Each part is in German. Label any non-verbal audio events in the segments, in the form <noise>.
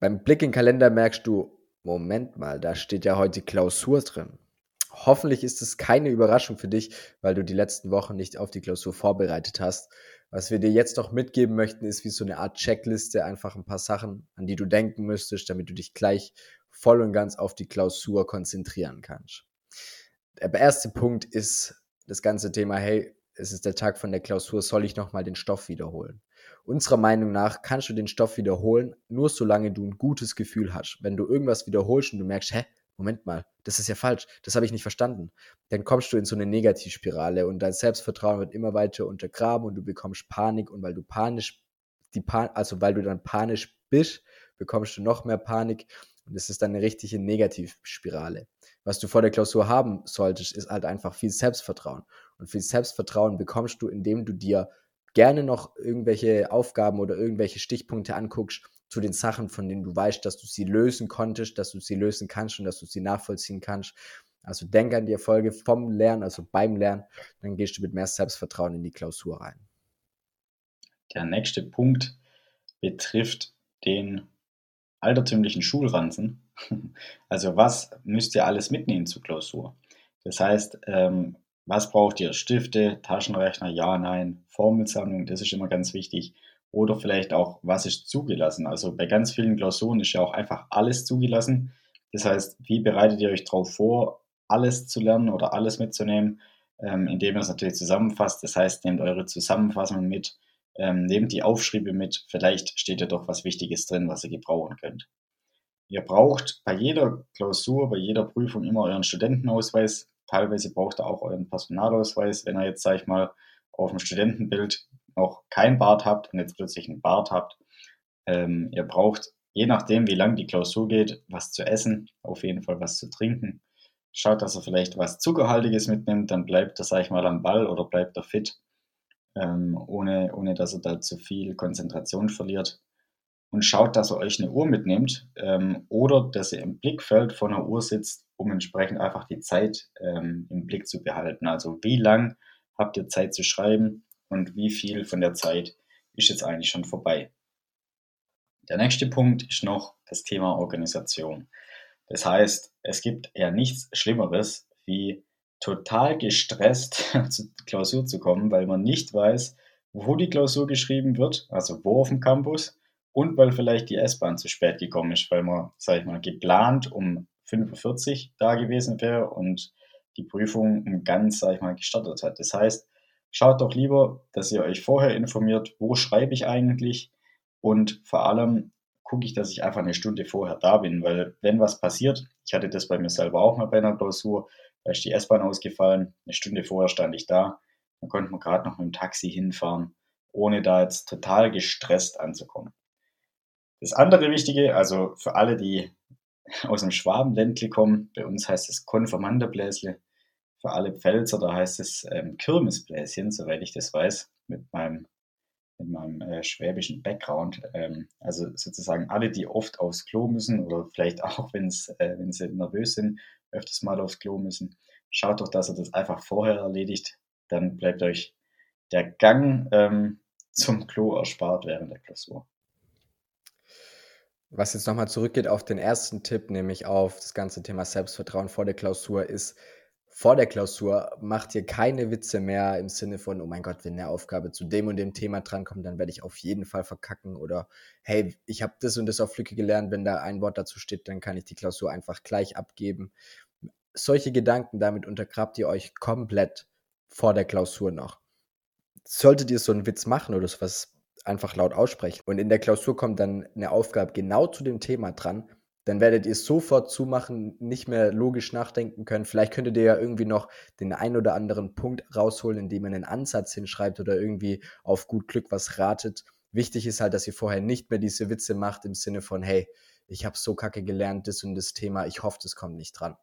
Beim Blick in den Kalender merkst du, Moment mal, da steht ja heute Klausur drin. Hoffentlich ist es keine Überraschung für dich, weil du die letzten Wochen nicht auf die Klausur vorbereitet hast. Was wir dir jetzt noch mitgeben möchten, ist wie so eine Art Checkliste, einfach ein paar Sachen, an die du denken müsstest, damit du dich gleich voll und ganz auf die Klausur konzentrieren kannst. Der erste Punkt ist das ganze Thema, hey, es ist der Tag von der Klausur, soll ich nochmal den Stoff wiederholen? Unserer Meinung nach kannst du den Stoff wiederholen, nur solange du ein gutes Gefühl hast. Wenn du irgendwas wiederholst und du merkst, hä, Moment mal, das ist ja falsch, das habe ich nicht verstanden, dann kommst du in so eine Negativspirale und dein Selbstvertrauen wird immer weiter untergraben und du bekommst Panik und weil du panisch, die Pan also weil du dann panisch bist, bekommst du noch mehr Panik und es ist dann eine richtige Negativspirale. Was du vor der Klausur haben solltest, ist halt einfach viel Selbstvertrauen. Und viel Selbstvertrauen bekommst du, indem du dir gerne noch irgendwelche Aufgaben oder irgendwelche Stichpunkte anguckst zu den Sachen, von denen du weißt, dass du sie lösen konntest, dass du sie lösen kannst und dass du sie nachvollziehen kannst. Also denk an die Erfolge vom Lernen, also beim Lernen, dann gehst du mit mehr Selbstvertrauen in die Klausur rein. Der nächste Punkt betrifft den altertümlichen Schulranzen. <laughs> Also was müsst ihr alles mitnehmen zur Klausur? Das heißt, ähm, was braucht ihr? Stifte, Taschenrechner, ja, nein, Formelsammlung, das ist immer ganz wichtig. Oder vielleicht auch, was ist zugelassen? Also bei ganz vielen Klausuren ist ja auch einfach alles zugelassen. Das heißt, wie bereitet ihr euch darauf vor, alles zu lernen oder alles mitzunehmen, ähm, indem ihr es natürlich zusammenfasst. Das heißt, nehmt eure Zusammenfassung mit, ähm, nehmt die Aufschriebe mit. Vielleicht steht ja doch was Wichtiges drin, was ihr gebrauchen könnt. Ihr braucht bei jeder Klausur, bei jeder Prüfung immer euren Studentenausweis. Teilweise braucht ihr auch euren Personalausweis, wenn ihr jetzt, sag ich mal, auf dem Studentenbild noch kein Bart habt und jetzt plötzlich einen Bart habt. Ähm, ihr braucht, je nachdem, wie lang die Klausur geht, was zu essen, auf jeden Fall was zu trinken. Schaut, dass er vielleicht was Zuckerhaltiges mitnimmt, dann bleibt er, sag ich mal, am Ball oder bleibt er fit, ähm, ohne, ohne dass er da zu viel Konzentration verliert. Und schaut, dass er euch eine Uhr mitnimmt ähm, oder dass ihr im Blickfeld von der Uhr sitzt, um entsprechend einfach die Zeit ähm, im Blick zu behalten. Also wie lang habt ihr Zeit zu schreiben und wie viel von der Zeit ist jetzt eigentlich schon vorbei. Der nächste Punkt ist noch das Thema Organisation. Das heißt, es gibt ja nichts Schlimmeres, wie total gestresst <laughs> zur Klausur zu kommen, weil man nicht weiß, wo die Klausur geschrieben wird, also wo auf dem Campus, und weil vielleicht die S-Bahn zu spät gekommen ist, weil man, sag ich mal, geplant um 45 da gewesen wäre und die Prüfung um ganz, sag ich mal, gestartet hat. Das heißt, schaut doch lieber, dass ihr euch vorher informiert, wo schreibe ich eigentlich und vor allem gucke ich, dass ich einfach eine Stunde vorher da bin, weil wenn was passiert, ich hatte das bei mir selber auch mal bei einer Klausur, da ist die S-Bahn ausgefallen, eine Stunde vorher stand ich da, dann konnte man gerade noch mit dem Taxi hinfahren, ohne da jetzt total gestresst anzukommen. Das andere Wichtige, also für alle, die aus dem Schwabenländle kommen, bei uns heißt es Konfirmanderbläsle, für alle Pfälzer, da heißt es ähm, Kirmesbläschen, soweit ich das weiß, mit meinem, mit meinem äh, schwäbischen Background. Ähm, also sozusagen alle, die oft aufs Klo müssen oder vielleicht <laughs> auch, wenn's, äh, wenn sie nervös sind, öfters mal aufs Klo müssen, schaut doch, dass ihr das einfach vorher erledigt. Dann bleibt euch der Gang ähm, zum Klo erspart während der Klausur. Was jetzt nochmal zurückgeht auf den ersten Tipp, nämlich auf das ganze Thema Selbstvertrauen vor der Klausur, ist, vor der Klausur macht ihr keine Witze mehr im Sinne von, oh mein Gott, wenn eine Aufgabe zu dem und dem Thema drankommt, dann werde ich auf jeden Fall verkacken oder hey, ich habe das und das auf Lücke gelernt, wenn da ein Wort dazu steht, dann kann ich die Klausur einfach gleich abgeben. Solche Gedanken, damit untergrabt ihr euch komplett vor der Klausur noch. Solltet ihr so einen Witz machen oder sowas einfach laut aussprechen und in der Klausur kommt dann eine Aufgabe genau zu dem Thema dran, dann werdet ihr sofort zumachen, nicht mehr logisch nachdenken können. Vielleicht könntet ihr ja irgendwie noch den ein oder anderen Punkt rausholen, indem ihr einen Ansatz hinschreibt oder irgendwie auf gut Glück was ratet. Wichtig ist halt, dass ihr vorher nicht mehr diese Witze macht im Sinne von, hey, ich habe so kacke gelernt, das und das Thema, ich hoffe, das kommt nicht dran.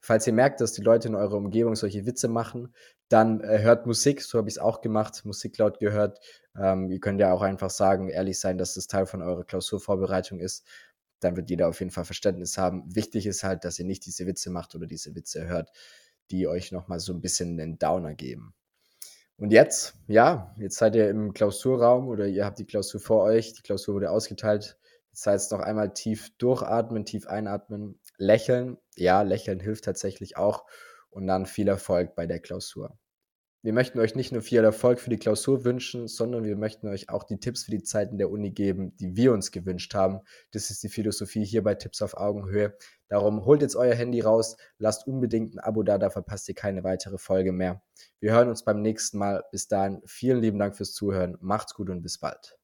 Falls ihr merkt, dass die Leute in eurer Umgebung solche Witze machen, dann äh, hört Musik, so habe ich es auch gemacht, Musik laut gehört. Ähm, ihr könnt ja auch einfach sagen, ehrlich sein, dass das Teil von eurer Klausurvorbereitung ist dann wird jeder auf jeden Fall Verständnis haben. Wichtig ist halt, dass ihr nicht diese Witze macht oder diese Witze hört, die euch nochmal so ein bisschen einen Downer geben. Und jetzt, ja, jetzt seid ihr im Klausurraum oder ihr habt die Klausur vor euch. Die Klausur wurde ausgeteilt. Das heißt, noch einmal tief durchatmen, tief einatmen, lächeln. Ja, lächeln hilft tatsächlich auch. Und dann viel Erfolg bei der Klausur. Wir möchten euch nicht nur viel Erfolg für die Klausur wünschen, sondern wir möchten euch auch die Tipps für die Zeiten der Uni geben, die wir uns gewünscht haben. Das ist die Philosophie hier bei Tipps auf Augenhöhe. Darum holt jetzt euer Handy raus, lasst unbedingt ein Abo da, da verpasst ihr keine weitere Folge mehr. Wir hören uns beim nächsten Mal. Bis dahin, vielen lieben Dank fürs Zuhören. Macht's gut und bis bald.